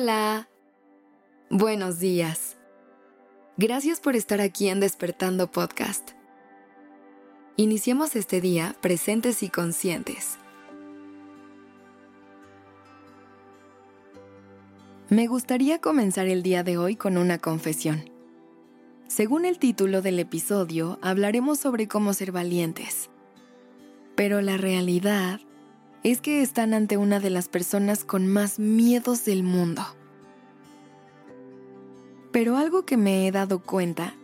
Hola. Buenos días. Gracias por estar aquí en Despertando Podcast. Iniciemos este día presentes y conscientes. Me gustaría comenzar el día de hoy con una confesión. Según el título del episodio, hablaremos sobre cómo ser valientes. Pero la realidad es que están ante una de las personas con más miedos del mundo. Pero algo que me he dado cuenta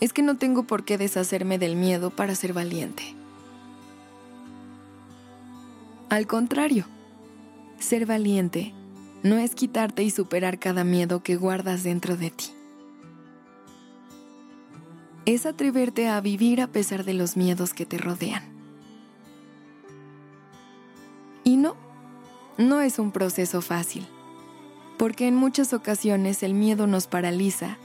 es que no tengo por qué deshacerme del miedo para ser valiente. Al contrario, ser valiente no es quitarte y superar cada miedo que guardas dentro de ti. Es atreverte a vivir a pesar de los miedos que te rodean. Y no, no es un proceso fácil, porque en muchas ocasiones el miedo nos paraliza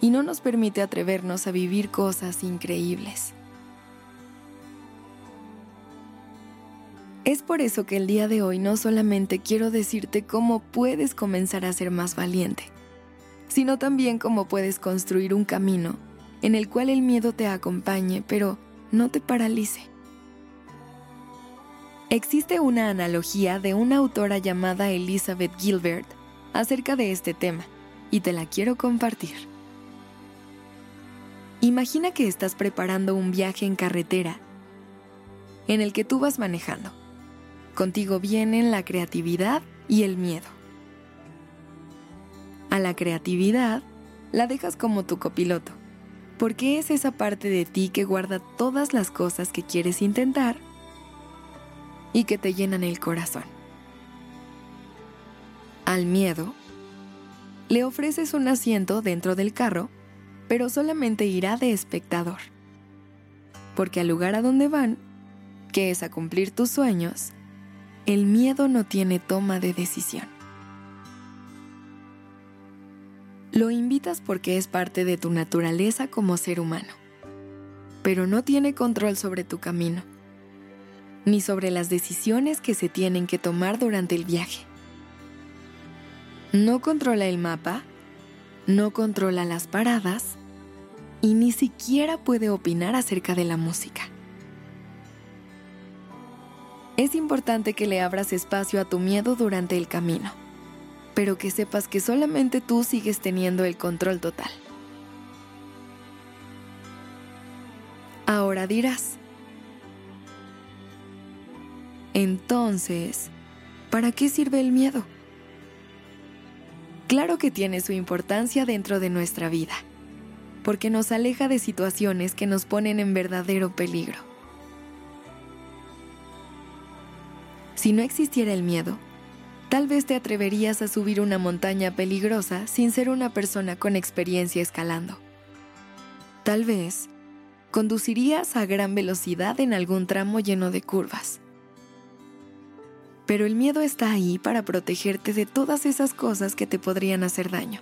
y no nos permite atrevernos a vivir cosas increíbles. Es por eso que el día de hoy no solamente quiero decirte cómo puedes comenzar a ser más valiente, sino también cómo puedes construir un camino en el cual el miedo te acompañe, pero no te paralice. Existe una analogía de una autora llamada Elizabeth Gilbert acerca de este tema y te la quiero compartir. Imagina que estás preparando un viaje en carretera en el que tú vas manejando. Contigo vienen la creatividad y el miedo. A la creatividad la dejas como tu copiloto, porque es esa parte de ti que guarda todas las cosas que quieres intentar y que te llenan el corazón. Al miedo, le ofreces un asiento dentro del carro, pero solamente irá de espectador. Porque al lugar a donde van, que es a cumplir tus sueños, el miedo no tiene toma de decisión. Lo invitas porque es parte de tu naturaleza como ser humano, pero no tiene control sobre tu camino ni sobre las decisiones que se tienen que tomar durante el viaje. No controla el mapa, no controla las paradas y ni siquiera puede opinar acerca de la música. Es importante que le abras espacio a tu miedo durante el camino, pero que sepas que solamente tú sigues teniendo el control total. Ahora dirás, entonces, ¿para qué sirve el miedo? Claro que tiene su importancia dentro de nuestra vida, porque nos aleja de situaciones que nos ponen en verdadero peligro. Si no existiera el miedo, tal vez te atreverías a subir una montaña peligrosa sin ser una persona con experiencia escalando. Tal vez conducirías a gran velocidad en algún tramo lleno de curvas pero el miedo está ahí para protegerte de todas esas cosas que te podrían hacer daño.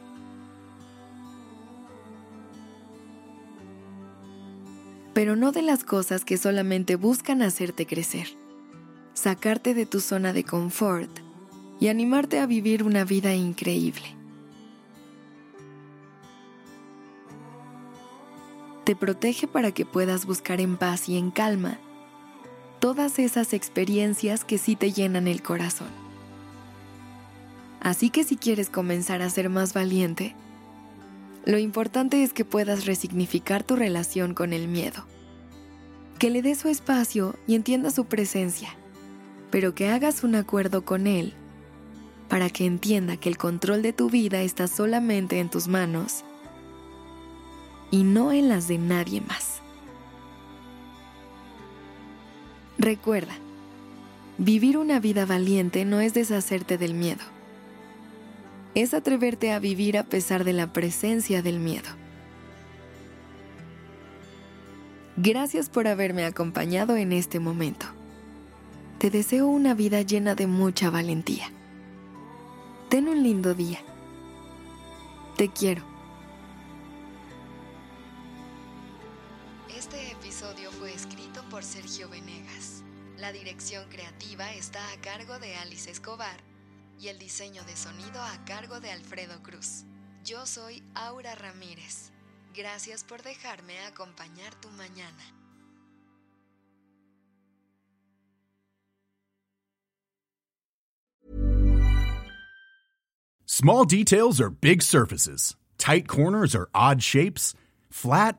Pero no de las cosas que solamente buscan hacerte crecer, sacarte de tu zona de confort y animarte a vivir una vida increíble. Te protege para que puedas buscar en paz y en calma todas esas experiencias que sí te llenan el corazón. Así que si quieres comenzar a ser más valiente, lo importante es que puedas resignificar tu relación con el miedo, que le des su espacio y entiendas su presencia, pero que hagas un acuerdo con él para que entienda que el control de tu vida está solamente en tus manos y no en las de nadie más. Recuerda, vivir una vida valiente no es deshacerte del miedo. Es atreverte a vivir a pesar de la presencia del miedo. Gracias por haberme acompañado en este momento. Te deseo una vida llena de mucha valentía. Ten un lindo día. Te quiero. Este episodio fue escrito por Sergio Venegas. La dirección creativa está a cargo de Alice Escobar y el diseño de sonido a cargo de Alfredo Cruz. Yo soy Aura Ramírez. Gracias por dejarme acompañar tu mañana. Small details are big surfaces. Tight corners are odd shapes. Flat,